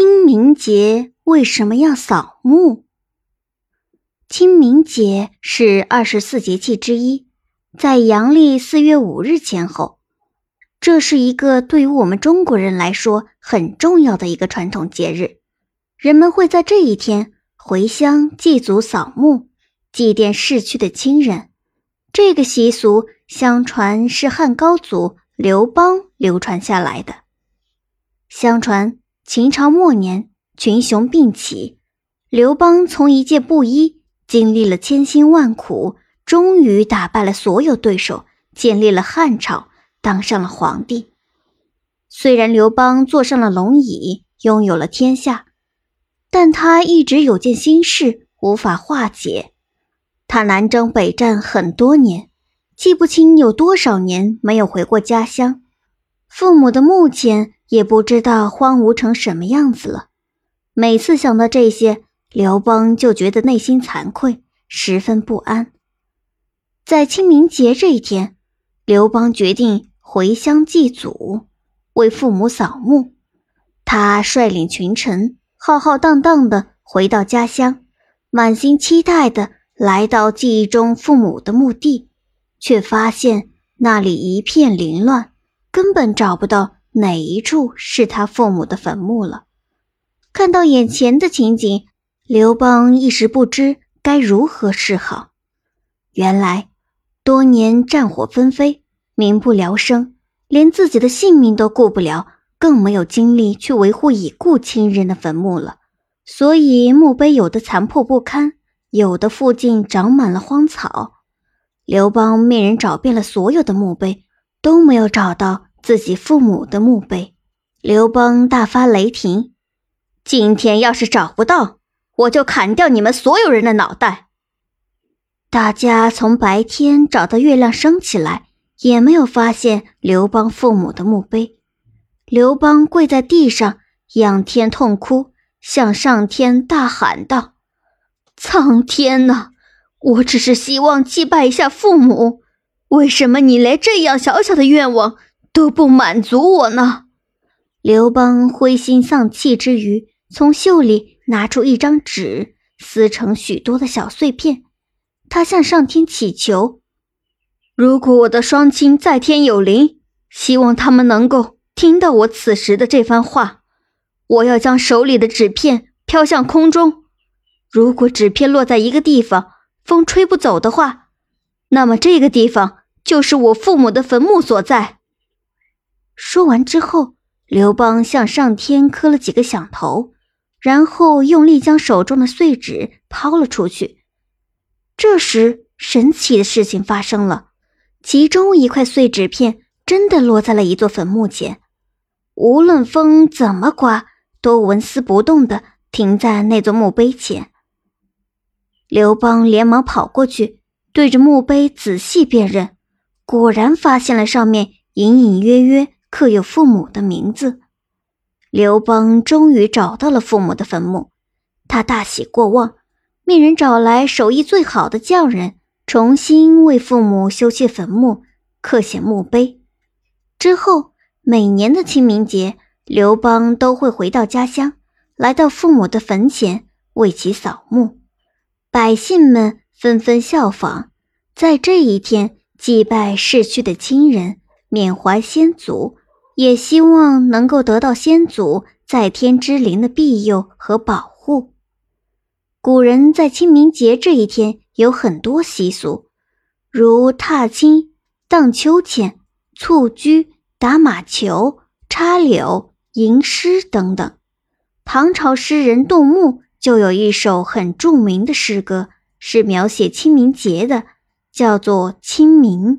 清明节为什么要扫墓？清明节是二十四节气之一，在阳历四月五日前后。这是一个对于我们中国人来说很重要的一个传统节日。人们会在这一天回乡祭祖、扫墓，祭奠逝去的亲人。这个习俗相传是汉高祖刘邦流传下来的。相传。秦朝末年，群雄并起，刘邦从一介布衣，经历了千辛万苦，终于打败了所有对手，建立了汉朝，当上了皇帝。虽然刘邦坐上了龙椅，拥有了天下，但他一直有件心事无法化解。他南征北战很多年，记不清有多少年没有回过家乡，父母的墓前。也不知道荒芜成什么样子了。每次想到这些，刘邦就觉得内心惭愧，十分不安。在清明节这一天，刘邦决定回乡祭祖，为父母扫墓。他率领群臣，浩浩荡荡的回到家乡，满心期待的来到记忆中父母的墓地，却发现那里一片凌乱，根本找不到。哪一处是他父母的坟墓了？看到眼前的情景，刘邦一时不知该如何是好。原来，多年战火纷飞，民不聊生，连自己的性命都顾不了，更没有精力去维护已故亲人的坟墓了。所以，墓碑有的残破不堪，有的附近长满了荒草。刘邦命人找遍了所有的墓碑，都没有找到。自己父母的墓碑，刘邦大发雷霆：“今天要是找不到，我就砍掉你们所有人的脑袋！”大家从白天找到月亮升起来，也没有发现刘邦父母的墓碑。刘邦跪在地上，仰天痛哭，向上天大喊道：“苍天呐，我只是希望祭拜一下父母，为什么你连这样小小的愿望？”都不满足我呢！刘邦灰心丧气之余，从袖里拿出一张纸，撕成许多的小碎片。他向上天祈求：“如果我的双亲在天有灵，希望他们能够听到我此时的这番话。我要将手里的纸片飘向空中。如果纸片落在一个地方，风吹不走的话，那么这个地方就是我父母的坟墓所在。”说完之后，刘邦向上天磕了几个响头，然后用力将手中的碎纸抛了出去。这时，神奇的事情发生了，其中一块碎纸片真的落在了一座坟墓前，无论风怎么刮，都纹丝不动地停在那座墓碑前。刘邦连忙跑过去，对着墓碑仔细辨认，果然发现了上面隐隐约约。刻有父母的名字，刘邦终于找到了父母的坟墓，他大喜过望，命人找来手艺最好的匠人，重新为父母修砌坟墓，刻写墓碑。之后，每年的清明节，刘邦都会回到家乡，来到父母的坟前为其扫墓，百姓们纷纷效仿，在这一天祭拜逝去的亲人，缅怀先祖。也希望能够得到先祖在天之灵的庇佑和保护。古人在清明节这一天有很多习俗，如踏青、荡秋千、蹴鞠、打马球、插柳、吟诗等等。唐朝诗人杜牧就有一首很著名的诗歌，是描写清明节的，叫做《清明》。